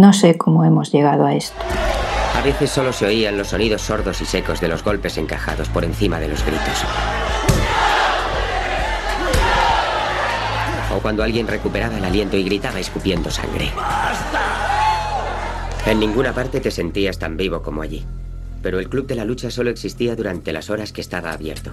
No sé cómo hemos llegado a esto. A veces solo se oían los sonidos sordos y secos de los golpes encajados por encima de los gritos. O cuando alguien recuperaba el aliento y gritaba escupiendo sangre. En ninguna parte te sentías tan vivo como allí. Pero el club de la lucha solo existía durante las horas que estaba abierto.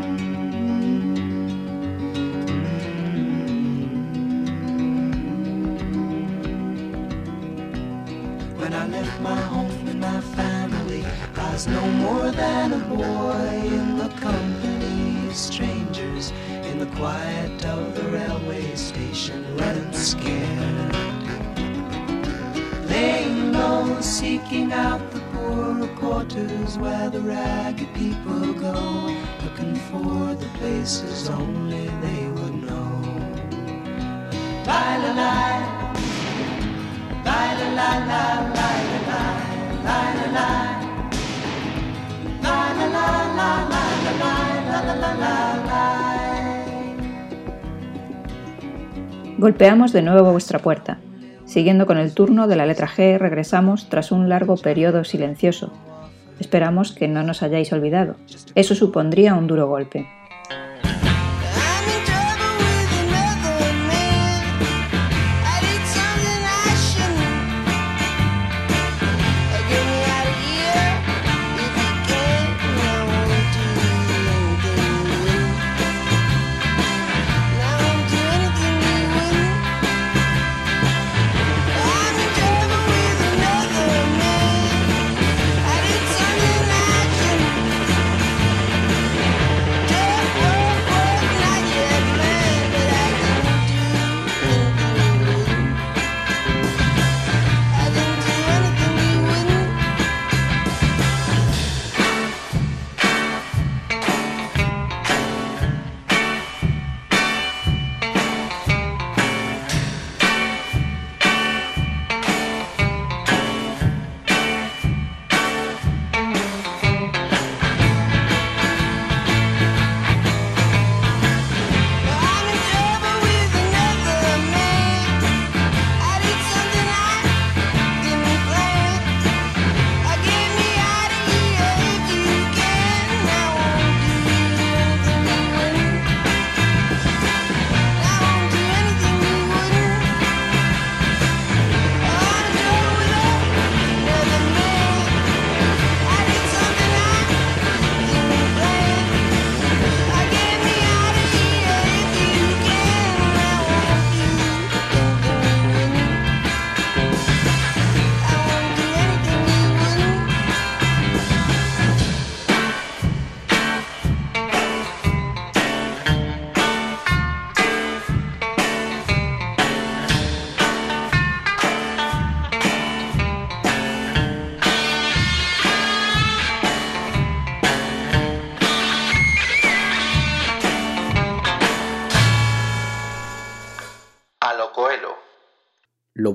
my home and my family, I was no more than a boy in the company of strangers in the quiet of the railway station, running scared. Laying low, seeking out the poorer quarters where the ragged people go, looking for the places only they would know. La la la, la la la la la Golpeamos de nuevo vuestra puerta. Siguiendo con el turno de la letra G, regresamos tras un largo periodo silencioso. Esperamos que no nos hayáis olvidado. Eso supondría un duro golpe.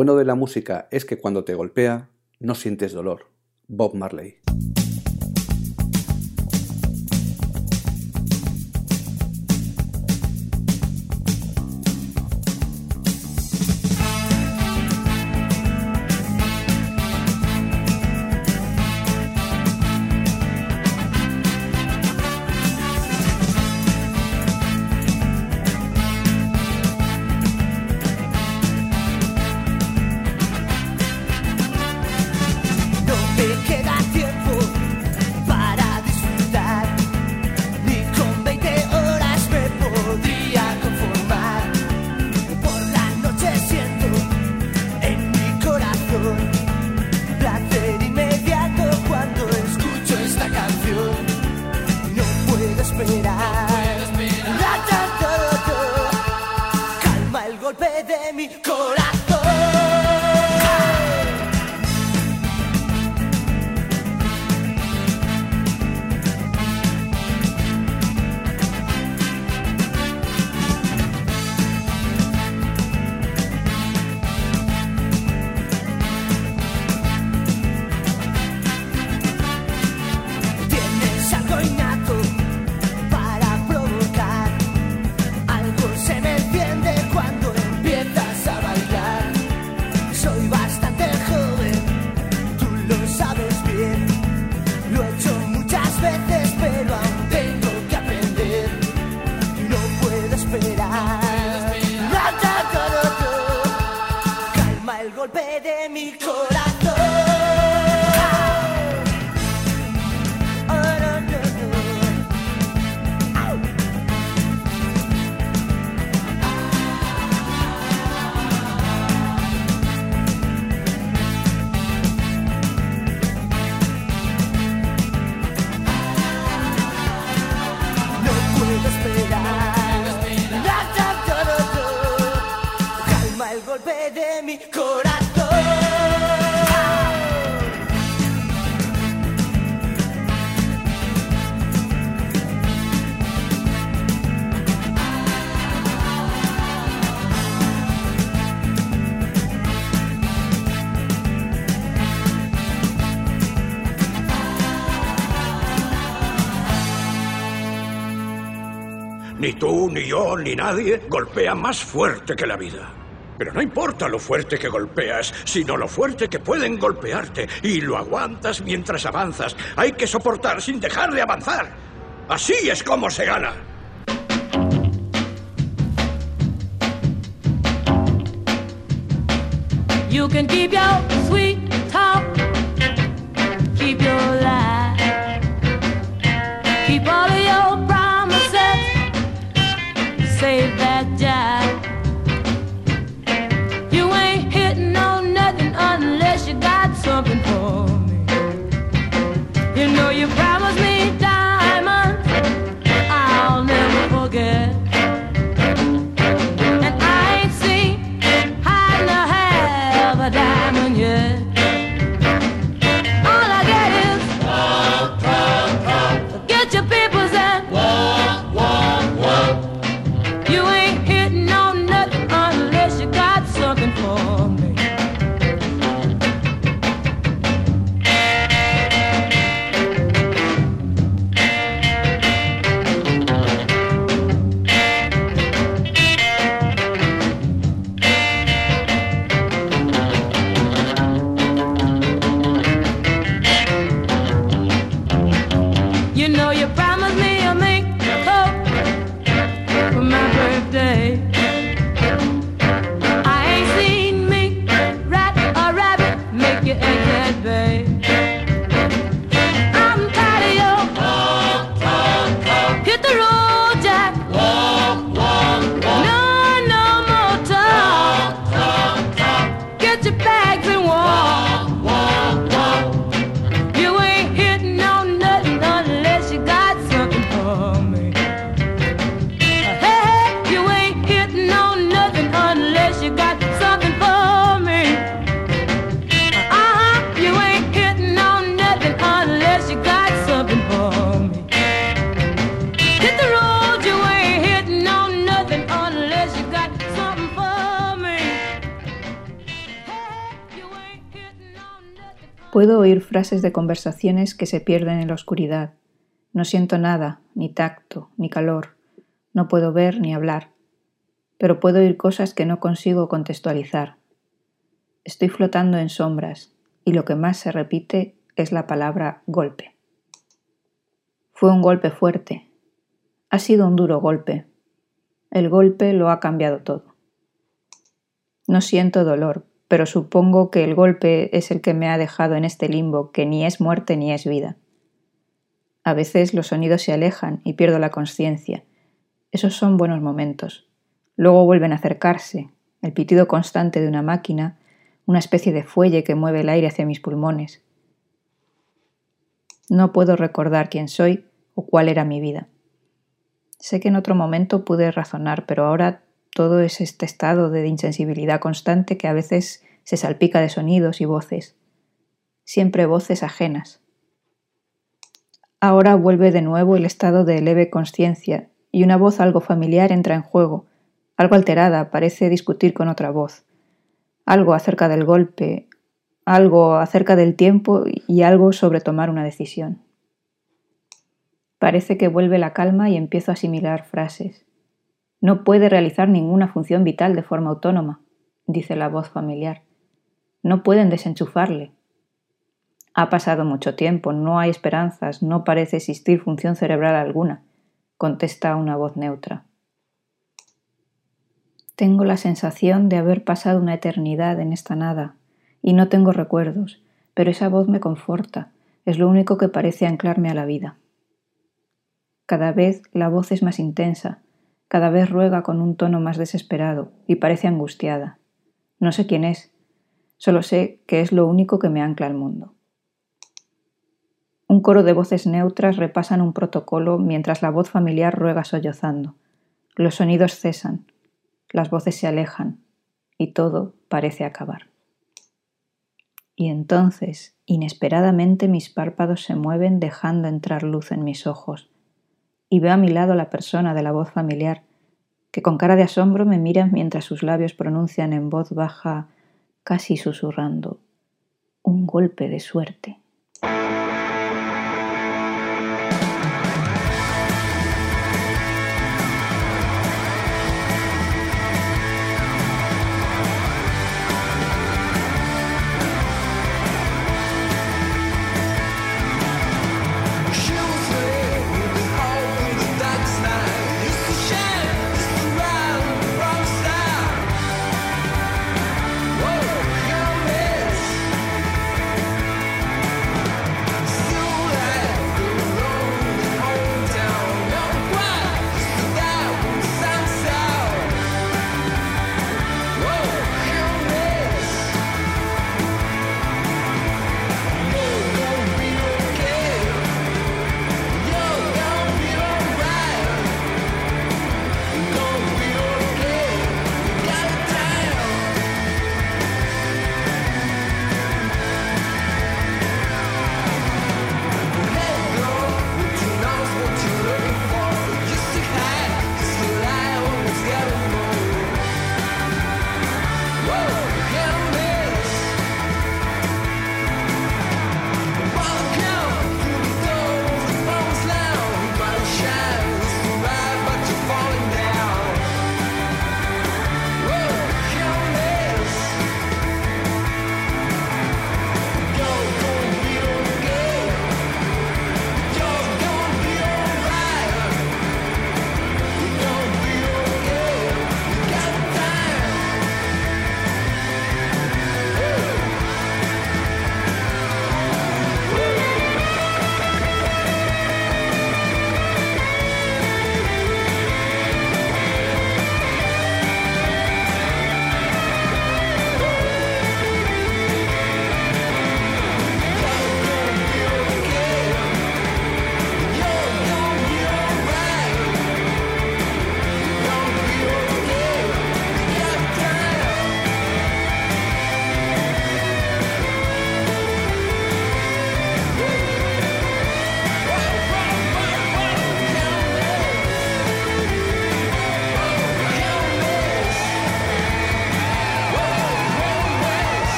Bueno de la música es que cuando te golpea, no sientes dolor. Bob Marley. De mi corazón. Ni tú, ni yo, ni nadie golpea más fuerte que la vida. Pero no importa lo fuerte que golpeas, sino lo fuerte que pueden golpearte. Y lo aguantas mientras avanzas. Hay que soportar sin dejar de avanzar. Así es como se gana. Puedo oír frases de conversaciones que se pierden en la oscuridad. No siento nada, ni tacto, ni calor. No puedo ver ni hablar. Pero puedo oír cosas que no consigo contextualizar. Estoy flotando en sombras y lo que más se repite es la palabra golpe. Fue un golpe fuerte. Ha sido un duro golpe. El golpe lo ha cambiado todo. No siento dolor, pero supongo que el golpe es el que me ha dejado en este limbo que ni es muerte ni es vida. A veces los sonidos se alejan y pierdo la conciencia. Esos son buenos momentos. Luego vuelven a acercarse, el pitido constante de una máquina, una especie de fuelle que mueve el aire hacia mis pulmones. No puedo recordar quién soy o cuál era mi vida. Sé que en otro momento pude razonar, pero ahora todo es este estado de insensibilidad constante que a veces se salpica de sonidos y voces, siempre voces ajenas. Ahora vuelve de nuevo el estado de leve conciencia y una voz algo familiar entra en juego, algo alterada, parece discutir con otra voz, algo acerca del golpe, algo acerca del tiempo y algo sobre tomar una decisión. Parece que vuelve la calma y empiezo a asimilar frases. No puede realizar ninguna función vital de forma autónoma, dice la voz familiar. No pueden desenchufarle. Ha pasado mucho tiempo, no hay esperanzas, no parece existir función cerebral alguna, contesta una voz neutra. Tengo la sensación de haber pasado una eternidad en esta nada, y no tengo recuerdos, pero esa voz me conforta, es lo único que parece anclarme a la vida. Cada vez la voz es más intensa, cada vez ruega con un tono más desesperado y parece angustiada. No sé quién es, solo sé que es lo único que me ancla al mundo. Un coro de voces neutras repasan un protocolo mientras la voz familiar ruega sollozando. Los sonidos cesan, las voces se alejan y todo parece acabar. Y entonces, inesperadamente, mis párpados se mueven dejando entrar luz en mis ojos y veo a mi lado la persona de la voz familiar, que con cara de asombro me mira mientras sus labios pronuncian en voz baja, casi susurrando, un golpe de suerte.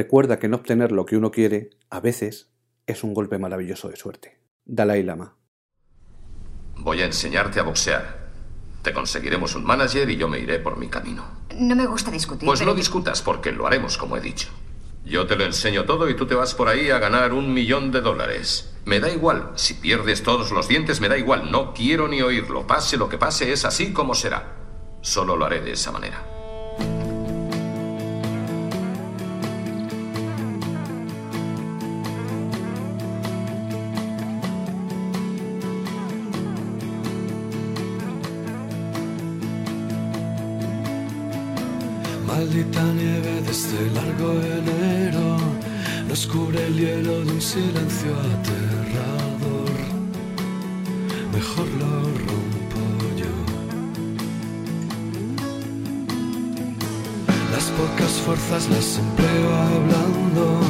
Recuerda que no obtener lo que uno quiere, a veces, es un golpe maravilloso de suerte. Dalai Lama. Voy a enseñarte a boxear. Te conseguiremos un manager y yo me iré por mi camino. No me gusta discutir. Pues pero no discutas porque lo haremos como he dicho. Yo te lo enseño todo y tú te vas por ahí a ganar un millón de dólares. Me da igual. Si pierdes todos los dientes, me da igual. No quiero ni oírlo. Pase lo que pase, es así como será. Solo lo haré de esa manera. Maldita nieve de este largo enero nos cubre el hielo de un silencio aterrador. Mejor lo rompo yo. Las pocas fuerzas las empleo hablando,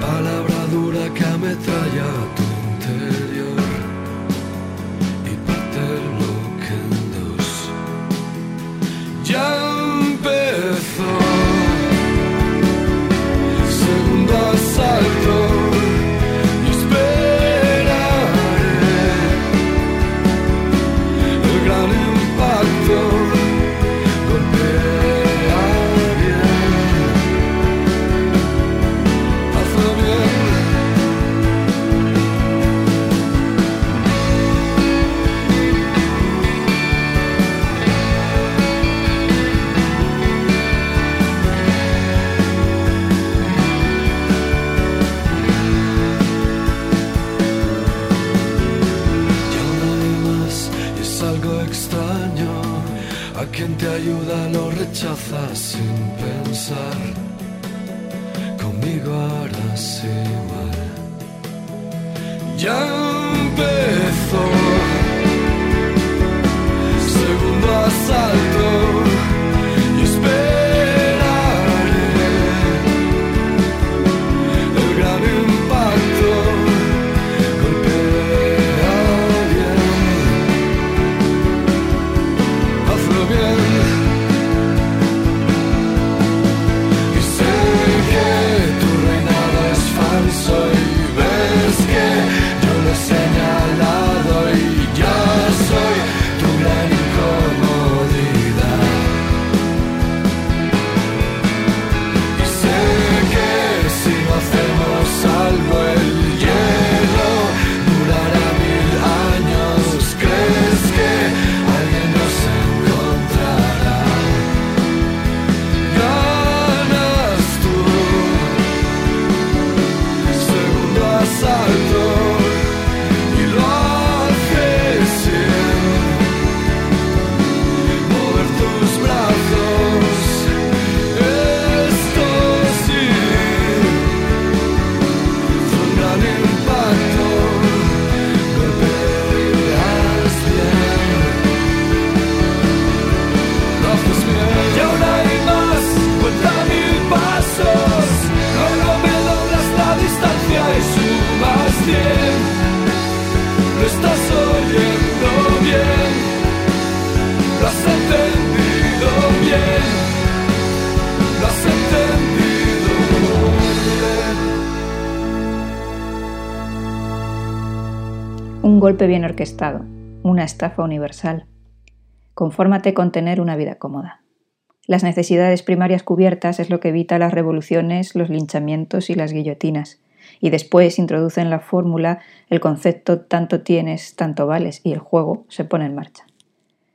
palabra dura que ametralla estafa universal. Confórmate con tener una vida cómoda. Las necesidades primarias cubiertas es lo que evita las revoluciones, los linchamientos y las guillotinas. Y después introduce en la fórmula el concepto tanto tienes, tanto vales y el juego se pone en marcha.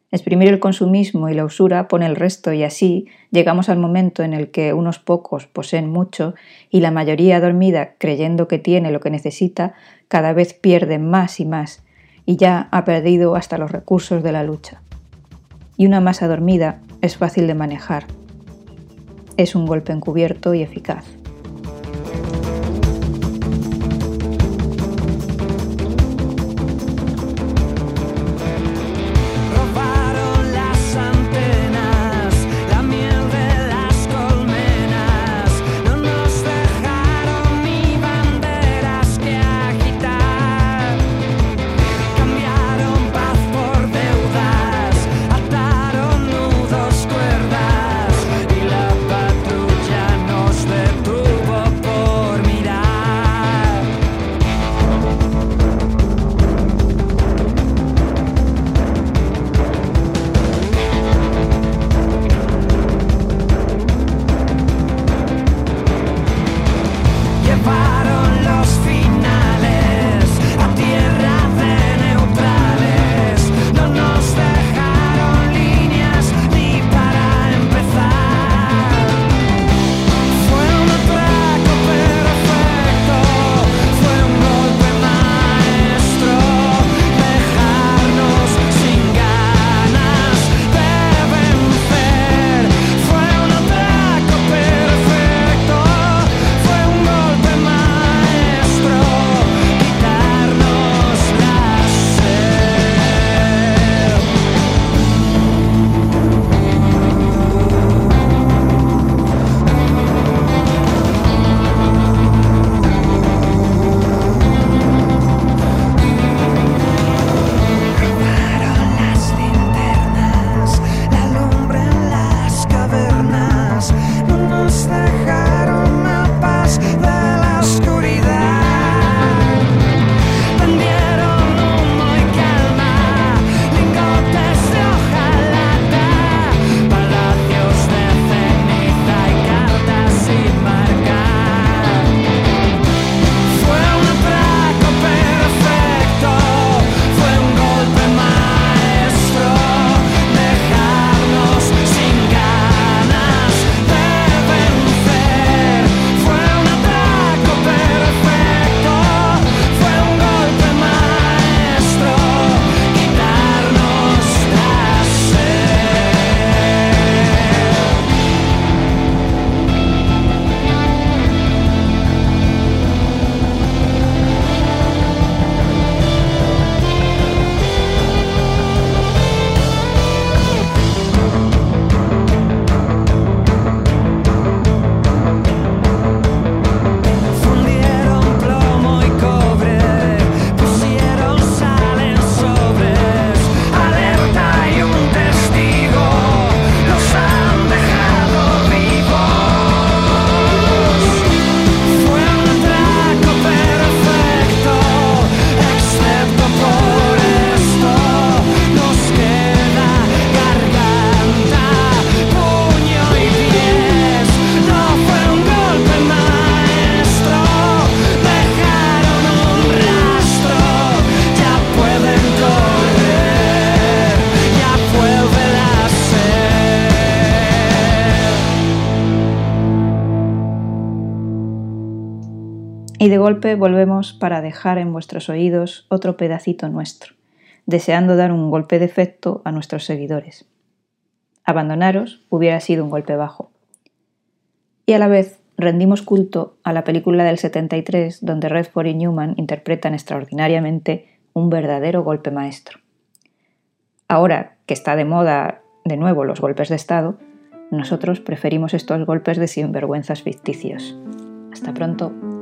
Exprimir el consumismo y la usura pone el resto y así llegamos al momento en el que unos pocos poseen mucho y la mayoría dormida creyendo que tiene lo que necesita cada vez pierde más y más y ya ha perdido hasta los recursos de la lucha. Y una masa dormida es fácil de manejar. Es un golpe encubierto y eficaz. Golpe volvemos para dejar en vuestros oídos otro pedacito nuestro, deseando dar un golpe de efecto a nuestros seguidores. Abandonaros hubiera sido un golpe bajo. Y a la vez rendimos culto a la película del 73 donde Redford y Newman interpretan extraordinariamente un verdadero golpe maestro. Ahora que está de moda de nuevo los golpes de Estado, nosotros preferimos estos golpes de sinvergüenzas ficticios. Hasta pronto.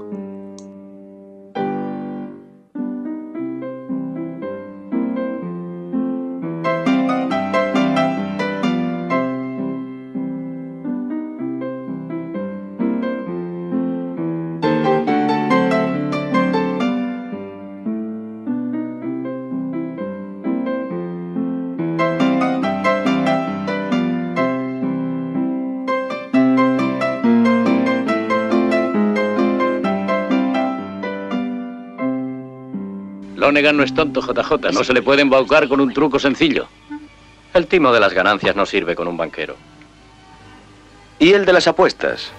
No es tonto, JJ. No se le puede embaucar con un truco sencillo. El timo de las ganancias no sirve con un banquero. ¿Y el de las apuestas?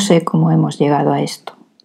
Sé cómo hemos llegado a esto.